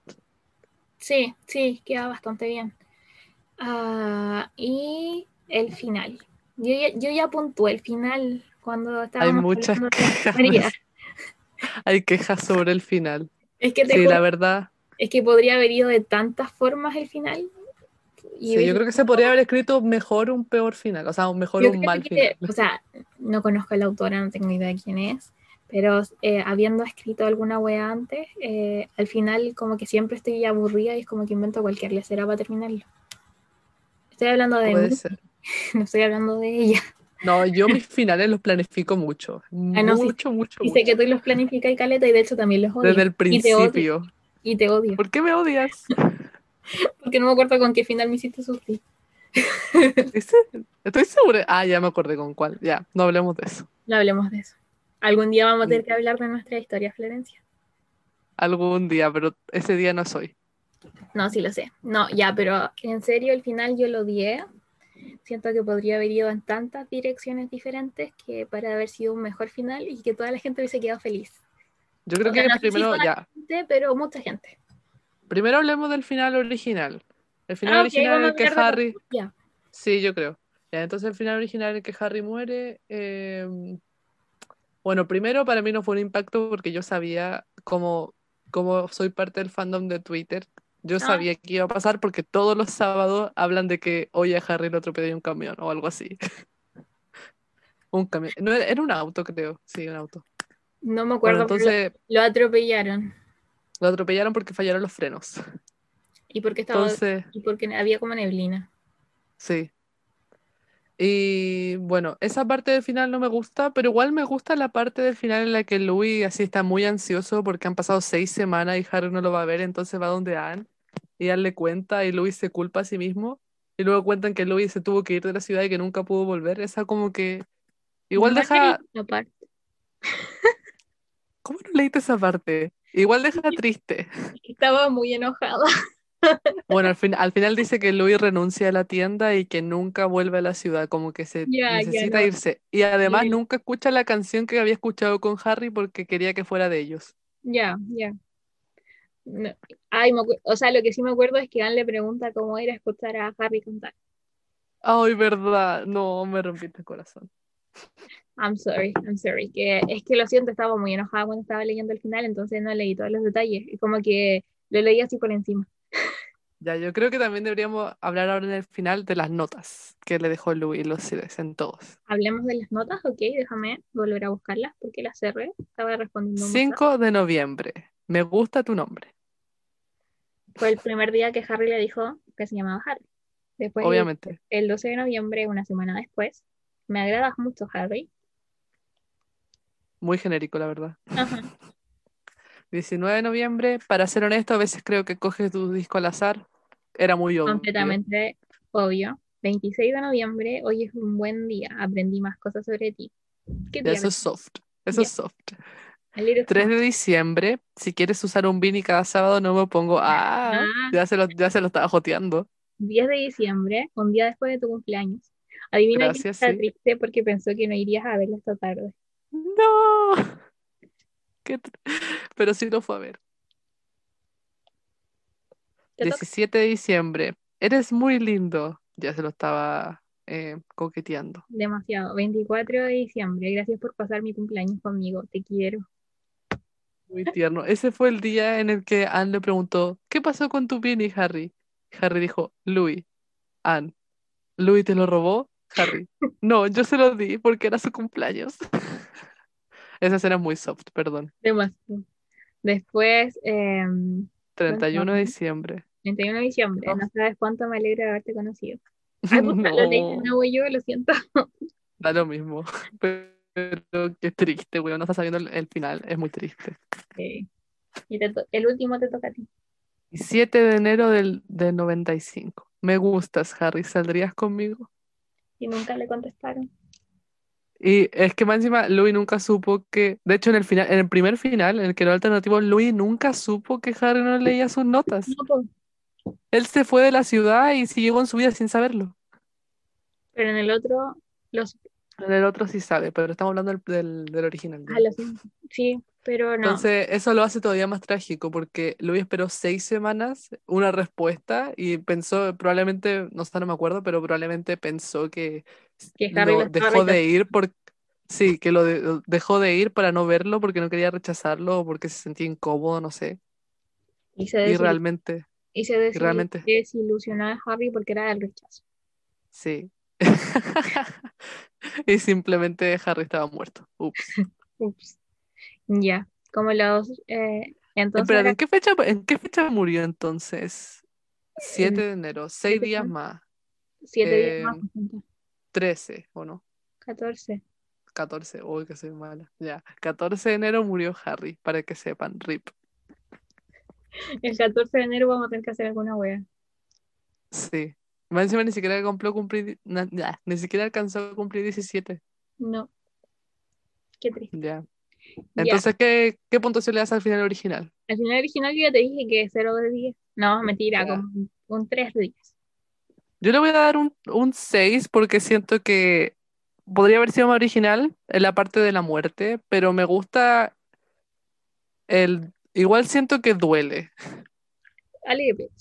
sí, sí, queda bastante bien. Ah, y el final. Yo ya, yo ya puntué el final cuando estábamos muchas hablando de quejas. Hay quejas sobre el final. Es que te Sí, la verdad. Es que podría haber ido de tantas formas el final. Y Sí, yo creo que se podría haber escrito mejor un peor final, o sea, un mejor un mal que, final. o sea, no conozco a la autora, no tengo idea de quién es, pero eh, habiendo escrito alguna wea antes, eh, al final como que siempre estoy aburrida y es como que invento cualquier lecera para terminarlo. Estoy hablando de Puede mí, ser. no estoy hablando de ella. No, yo mis finales los planifico mucho. Ah, no, sí. Mucho, mucho, Y sé mucho. que tú los planificas y caleta y de hecho también los odio. Desde el principio. Y te odio. ¿Por qué me odias? Porque no me acuerdo con qué final me hiciste sufrir. Estoy segura. Ah, ya me acordé con cuál. Ya, no hablemos de eso. No hablemos de eso. Algún día vamos a tener que hablar de nuestra historia, Florencia. Algún día, pero ese día no soy. No, sí lo sé. No, ya, pero en serio, el final yo lo odié. Siento que podría haber ido en tantas direcciones diferentes que para haber sido un mejor final y que toda la gente hubiese quedado feliz. Yo creo que no sé si primero, ya. Gente, Pero mucha gente. Primero hablemos del final original. El final Ah, original en el que Harry. Ya. Sí, yo creo. Ya, entonces el final original en el que Harry muere. eh, Bueno, primero para mí no fue un impacto porque yo sabía cómo, como soy parte del fandom de Twitter. Yo Ah. sabía que iba a pasar porque todos los sábados hablan de que hoy a Harry lo atropelló un camión o algo así. Un camión. No, era un auto, creo. Sí, un auto. No me Bueno, acuerdo, lo- entonces lo, atropellaron. lo atropellaron porque fallaron los frenos. ¿Y por qué estaba? Entonces, Y porque había como neblina. sí. Y bueno, esa parte del final no me gusta, pero igual me gusta la parte del final en la que Louis así está muy ansioso porque han pasado seis semanas y Harry no lo va a ver, entonces va donde Anne y Anne le cuenta y Louis se culpa a sí mismo y luego cuentan que Louis se tuvo que ir de la ciudad y que nunca pudo volver. Esa como que igual No deja... ¿Cómo no leíste esa parte? Igual deja triste. Estaba muy enojada. Bueno, al fin- al final dice que Louis renuncia a la tienda y que nunca vuelve a la ciudad, como que se necesita no. irse. Y además nunca escucha la canción que había escuchado con Harry porque quería que fuera de ellos. Ya, ya. No. Ay, me o sea, lo que sí me acuerdo es que Anne le pregunta cómo era escuchar a Harry cantar. Ay, verdad, no, me rompiste el corazón. I'm sorry, I'm sorry. Que es que lo siento, estaba muy enojada cuando estaba leyendo el final, entonces no leí todos los detalles. Y como que lo leí así por encima. Ya, yo creo que también deberíamos hablar ahora en el final de las notas que le dejó Louis los CDs en todos. Hablemos de las notas, ok, déjame volver a buscarlas porque las cerré. Estaba respondiendo un mensaje. 5 de noviembre. Me gusta tu nombre. Fue el primer día que Harry le dijo que se llamaba Harry. Después, el- Obviamente. el 12 de noviembre, una semana después, me agradas mucho, Harry. Muy genérico, la verdad. Ajá. 19 de noviembre, para ser honesto, a veces creo que coges tu disco al azar. Era muy obvio. Completamente obvio. 26 de noviembre, hoy es un buen día. Aprendí más cosas sobre ti. ¿Qué Ya, día eso es soft. Eso es soft. A little 3 de diciembre, si quieres usar un beanie cada sábado, no me pongo. Ah, Ah. ya se lo, ya se lo estaba joteando. 10 de diciembre, un día después de tu cumpleaños. Adivina Gracias, está sí. triste porque pensó que no irías a verla esta tarde. No. Qué Pero sí lo fue a ver. ¿Te toca? 17 de diciembre, eres muy lindo. Ya se lo estaba eh, coqueteando. Demasiado. 24 de diciembre, gracias por pasar mi cumpleaños conmigo. Te quiero. Muy tierno. Ese fue el día en el que Anne le preguntó, ¿qué pasó con tu beanie, Harry? Harry dijo, Louis. Anne, ¿Louis te lo robó? Harry, no, yo se lo di porque era su cumpleaños. Esa escena es muy soft, perdón. Después, em, 31 de diciembre. 31 de diciembre, no sabes cuánto me alegra haberte conocido. Ay, lo leí de No, nuevo yo, lo siento. da lo mismo. Pero qué triste, weón. No está sabiendo el, el final. Es muy triste. Eh, y el último te toca a ti. Y 7 de enero del, del 95. Me gustas, Harry. ¿Saldrías conmigo? Y nunca le contestaron. Y es que más encima Louis nunca supo que, de hecho en el final, en el primer final, en el que era alternativo, Louis nunca supo que Harry no leía sus notas. No, po. Él se fue de la ciudad y siguió con su vida sin saberlo. pero en el otro, los, En el otro sí sabe, pero estamos hablando del, del, del original. ah, los sí, pero no. Entonces, eso lo hace todavía más trágico porque Louis esperó seis semanas una respuesta y pensó, probablemente, no sé, no me acuerdo, pero probablemente pensó que lo dejó de ir por, sí, que lo de- lo dejó de ir para no verlo porque no quería rechazarlo o porque se sentía incómodo, no sé. Y se, Y desil- realmente, y se realmente. desilusionó a Harry porque era el rechazo. sí. Y simplemente Harry estaba muerto. Ups. Ups. Ya, como los... eh, entonces Espera, era ¿en qué fecha, en qué fecha murió entonces? 7 de enero, seis siete días de- más. siete días eh, más, por ejemplo. 13, ¿o no? 14. 14, uy, que soy mala. Ya, 14 de enero murió Harry, para que sepan, RIP. El 14 de enero vamos a tener que hacer alguna wea. Sí. Más encima ni siquiera cumplió cumplir, na- ya, ni siquiera alcanzó a cumplir 17. No. Qué triste. Ya. Entonces, ¿qué, qué puntuación le das al final original? Al final original yo ya te dije que 0 de 10. No, mentira, como un- un 3 de 10. Yo le voy a dar un, un 6 porque siento que podría haber sido más original en la parte de la muerte, pero me gusta el... Igual siento que duele. A little bit.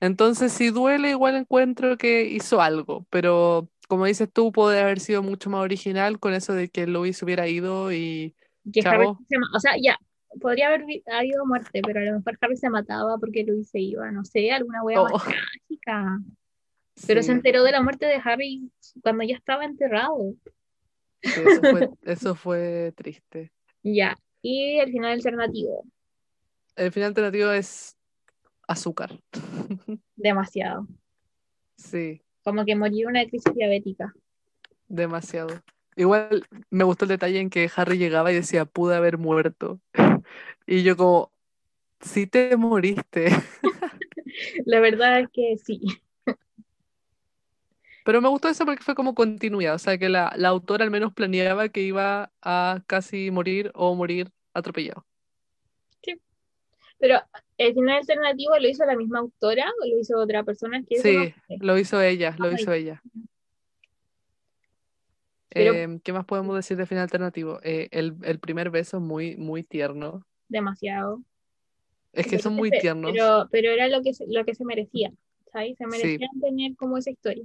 Entonces, si duele, igual encuentro que hizo algo, pero como dices tú, podría haber sido mucho más original con eso de que Louis hubiera ido y Que Harry se o sea, ya, podría haber habido muerte, pero a lo mejor Harry se mataba porque Luis se iba, no sé, alguna más Oh. trágica. Pero sí, se enteró de la muerte de Harry cuando ya estaba enterrado. Sí, eso fue, eso fue triste. Ya. Y el final alternativo. El final alternativo es azúcar. Demasiado. Sí, Como que morir una crisis diabética. demasiado. Igual me gustó el detalle en que Harry llegaba y decía, pude haber muerto. Y yo como, sí te moriste. La verdad es que sí. Pero me gustó eso porque fue como continuidad, o sea que la, la autora al menos planeaba que iba a casi morir o morir atropellado. Pero el final alternativo lo hizo la misma autora o lo hizo otra persona. Que no Sí, sé. lo hizo ella, lo Ay. hizo ella. Pero- Em, ¿qué más podemos decir de final alternativo? Eh, el, el primer beso muy, muy tierno. Demasiado. Es que Pero son muy fe- tiernos. Pero, pero era lo que se, lo que se merecía. ¿sabes? Se Sí. merecían tener como esa historia.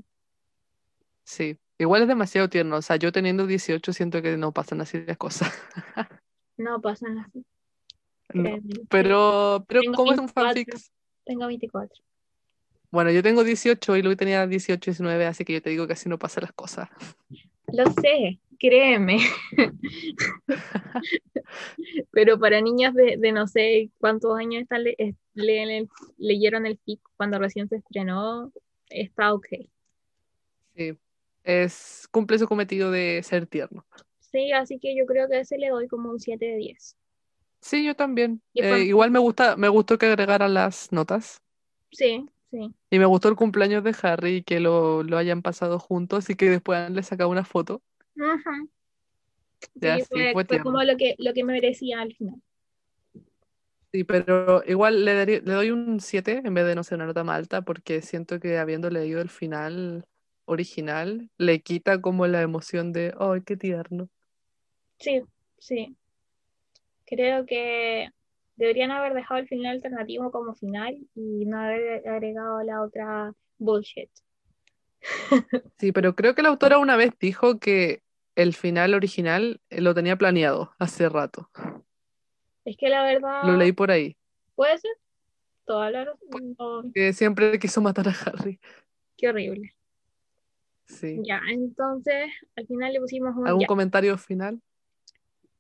Sí, igual es demasiado tierno. O sea, yo teniendo 18 siento que no pasan así las cosas. No pasan así. No. créeme. Pero, pero Tengo ¿cómo es un 24. fanfic? Tengo 24. Bueno, yo tengo 18 y Luis tenía 18, 19, así que yo te digo que así no pasan las cosas. Lo sé, créeme. Pero para niños de, de no sé cuántos años están le- el- leyeron el FIC cuando recién se estrenó, está ok. Sí, es, cumple su cometido de ser tierno. Sí, así que yo creo que a ese le doy como un 7 de 10. Sí, yo también. Eh, igual me gusta, me gustó que agregaran las notas. Sí, sí. Y me gustó el cumpleaños de Harry y que lo, lo hayan pasado juntos y que después le sacado una foto. Ajá. Ya, Sí, sí, fue, fue fue tierno. como lo que, lo que me merecía al final. Sí, pero igual le, daría- le doy un 7 en vez de, no sé, una nota más alta porque siento que habiendo leído el final original, le quita como la emoción de, ¡ay, qué tierno! Sí, sí. Creo que deberían haber dejado el final alternativo como final y no haber agregado la otra bullshit. Sí, pero creo que la autora una vez dijo que el final original eh, lo tenía planeado hace rato. Es que la verdad, Lo leí por ahí, puede ser toda la razón. Que siempre quiso matar a Harry. qué horrible. Sí. Ya, entonces al final le pusimos un ¿Algún ya. comentario final?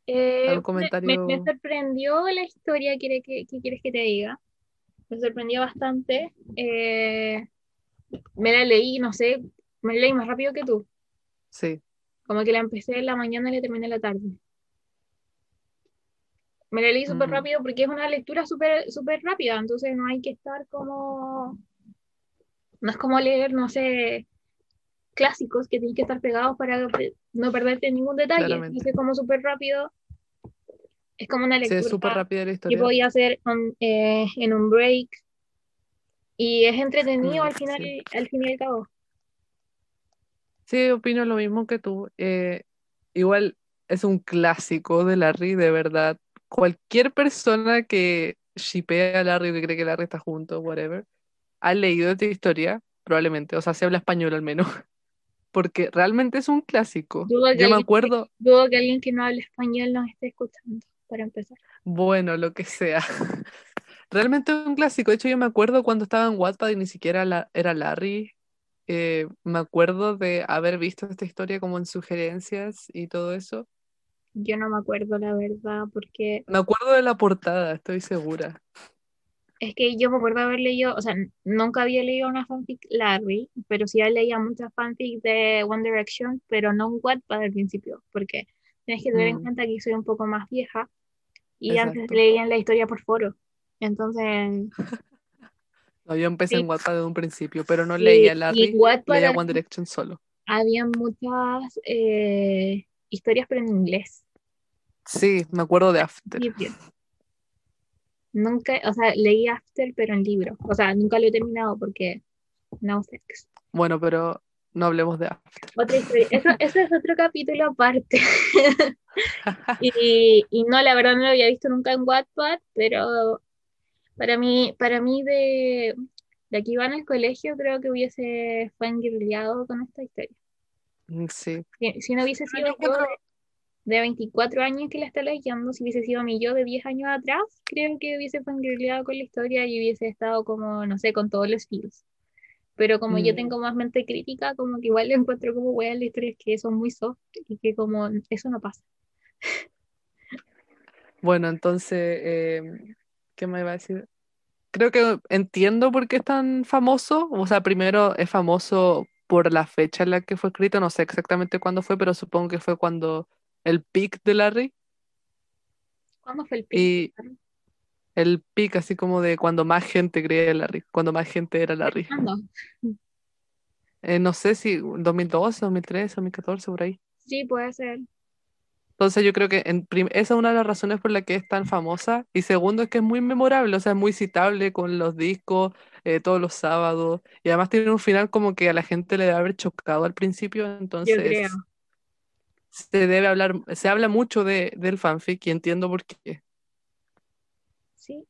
Eh, algún me- me, comentario? me sorprendió la historia, ¿qué, qué, qué quieres que te diga? Me sorprendió bastante. Eh, me la leí, no sé, me la leí más rápido que tú. Sí, Como que la empecé en la mañana y la terminé en la tarde. Me la leí súper Mm. rápido porque es una lectura súper súper rápida, entonces no hay que estar como... No es como leer, no sé, clásicos que tienes que estar pegados para no perderte ningún detalle. Claramente. Entonces como súper rápido. Es como una sí, lectura es súper rápida la que historia. podía hacer on- eh, en un break. Y es entretenido Mm, al final, sí. al fin y al cabo. Sí, opino lo mismo que tú. Eh, igual es un clásico de Larry, de verdad. Cualquier persona que shippea a Larry que cree que Larry está junto, whatever, ha leído esta historia, probablemente. O sea, se habla español al menos. Porque realmente es un clásico. Dudo Yo me acuerdo, Dudo que alguien que no hable español nos esté escuchando, para empezar. bueno, lo que sea. Realmente un clásico. De hecho, yo me acuerdo cuando estaba en Wattpad y ni siquiera la- era Larry. eh, me acuerdo de haber visto esta historia como en sugerencias y todo eso. Yo no me acuerdo, la verdad, porque Me acuerdo de la portada, estoy segura. es que yo me acuerdo haber leído, o sea, nunca había leído una fanfic Larry, pero sí leía muchas fanfics de One Direction, pero no en Wattpad al principio, porque tienes que tener en Mm. cuenta que soy un poco más vieja y antes Exacto. leían la historia por foro. Entonces, No, yo empecé Sí. en Wattpad desde un principio, pero no y- leía Larry, leía One Direction solo. había muchas eh, historias, pero en inglés. Sí, me acuerdo de After. Nunca, o sea, leí After, pero en libro. O sea, nunca lo he terminado porque no sex. Bueno, pero no hablemos de After. Otra historia. Eso, eso es otro capítulo aparte. Y, y no, la verdad no lo había visto nunca en Wattpad, pero para mí, para mí de, de aquí van al colegio, creo que hubiese fangirleado con esta historia. Mm, Sí. Si, si no hubiese sido yo de 24 años que la está leyendo, si hubiese sido mi yo de 10 años atrás, creo que hubiese fangirleado con la historia y hubiese estado como, no sé, con todos los feels. Pero como yo Mm. tengo más mente crítica, como que igual le encuentro como weas las historias que son muy soft y que como eso no pasa. Bueno, entonces, eh, ¿qué me iba a decir? Creo que entiendo por qué es tan famoso. O sea, primero es famoso por la fecha en la que fue escrito. No sé exactamente cuándo fue, pero supongo que fue cuando el peak de Larry. ¿Cuándo fue el pico? Y el peak así como de cuando más gente creía en Larry, cuando más gente era Larry. ¿Cuándo? Eh, no sé si 2012, 2013, 2014, por ahí. Sí, puede ser. Entonces yo creo que en esa es una de las razones por la que es tan famosa. Y segundo es que es muy memorable, o sea, es muy citable con los discos eh, todos los sábados. Y además tiene un final como que a la gente le debe haber chocado al principio. Yo Entonces creo. se debe hablar, se habla mucho de, del fanfic y entiendo por qué. Sí.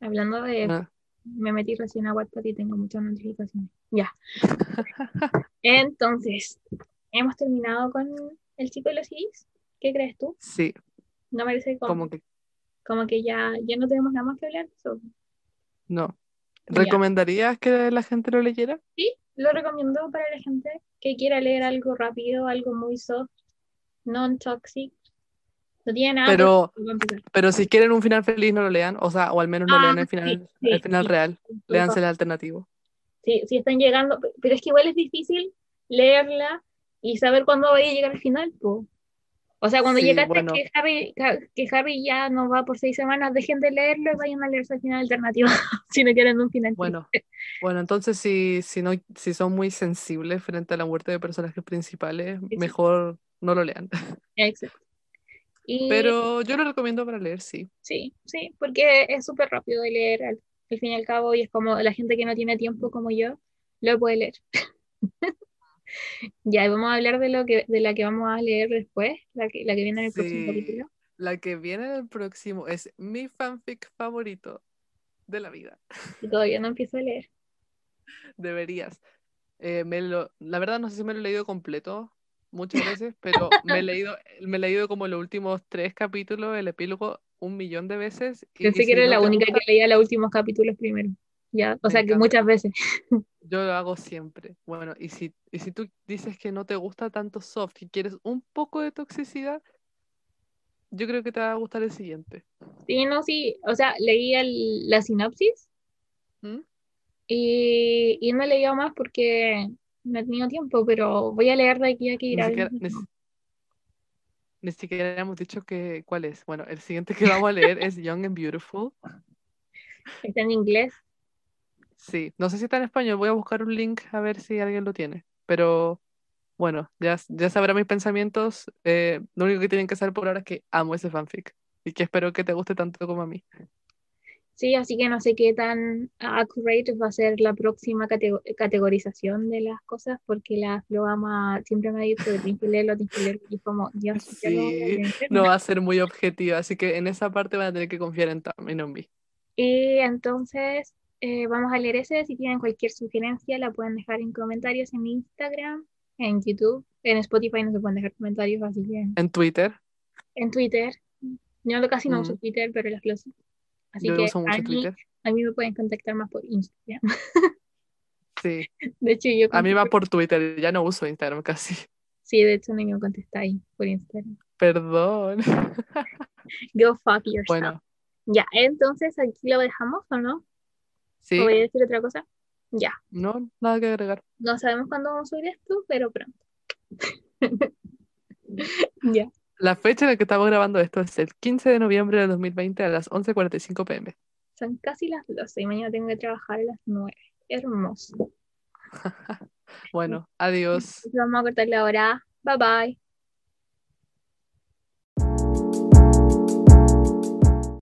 Hablando de Ah, me metí recién a WhatsApp y tengo muchas notificaciones. Ya. Entonces, hemos terminado con el chico de los CDs. ¿Qué crees tú? sí, No parece como, como que como que ya, ya no tenemos nada más que hablar. no. Ya. ¿Recomendarías que la gente lo leyera? Sí, lo recomiendo para la gente que quiera leer algo rápido, algo muy soft, non-toxic. No tiene nada Pero, pero si quieren un final feliz, no lo lean. O sea, o al menos no Ah, lean el final, sí, el final sí. real. Leanse el alternativo. Sí, sí están llegando, pe- pero es que igual es difícil leerla y saber cuándo vaya a llegar al final, po. O sea, cuando llegaste bueno. que Harry, que Harry ya no va por seis semanas, dejen de leerlo y vayan a leerse el final alternativo, si no quieren un final Bueno, triste. bueno, entonces si, si no, si son muy sensibles frente a la muerte de personajes principales, mejor no lo lean. Exacto. Y Pero yo lo recomiendo para leer, sí. sí, sí, porque es súper rápido de leer al, al fin y al cabo y es como la gente que no tiene tiempo como yo, lo puede leer. Ya, y vamos a hablar de lo que, de la que vamos a leer después, la que, la que viene en el próximo capítulo. la que viene en el próximo es mi fanfic favorito de la vida. Y todavía no empiezo a leer. Deberías. Eh, me lo, la verdad no sé si me lo he leído completo muchas veces, pero me he leído, me he leído como los últimos tres capítulos, el epílogo, un millón de veces. y Pensé si que era no la única gusta, que leía los últimos capítulos primero. Ya, o sea que encanta. muchas veces. Yo lo hago siempre. Bueno, y si, y si tú dices que no te gusta tanto soft y quieres un poco de toxicidad, yo creo que te va a gustar el siguiente. Sí, no, sí. O sea, leí el- la sinopsis ¿Mm? y, y no he leído más porque no he tenido tiempo, pero voy a leer de aquí a que ir siquiera, ni, si- ni siquiera hemos dicho que, cuál es. Bueno, el siguiente que vamos a leer es Young and Beautiful. Está en inglés. Sí, no sé si está en español, voy a buscar un link a ver si alguien lo tiene. Pero bueno, ya, ya sabrá mis pensamientos. eh, lo único que tienen que saber por ahora es que amo ese fanfic y que espero que te guste tanto como a mí. Sí, así que no sé qué tan accurate va a ser la próxima catego- categorización de las cosas, porque la Flogama siempre me ha dicho que tienes que leerlo, tienes que leerlo, y como, Dios, lo Sí, leer. no va a ser muy objetiva, así que en esa parte van a tener que confiar en no en mí. Y entonces eh, vamos a leer ese. Si tienen cualquier sugerencia, la pueden dejar en comentarios en Instagram, en YouTube, en Spotify no se pueden dejar comentarios, así que En Twitter, en Twitter. Yo no- casi no uso Mm. Twitter, pero las cosas. Así yo que uso a mucho mí, Twitter. a mí me pueden contactar más por Instagram. Sí, De hecho, yo a mí va por Twitter, ya no uso Instagram casi. Sí, de hecho, no me contesta ahí por Instagram. Perdón. Go fuck yourself. Bueno, Ya, entonces aquí lo dejamos o no? sí, ¿O voy a decir otra cosa? Ya, no, nada que agregar. no sabemos cuándo vamos a subir esto, pero pronto. ya, La fecha en la que estamos grabando esto es el 15 de noviembre de 2020 a las 11.45 pm. son casi las 12 y mañana tengo que trabajar a las 9. Hermoso. Bueno, adiós. Vamos a cortar la hora. Bye bye.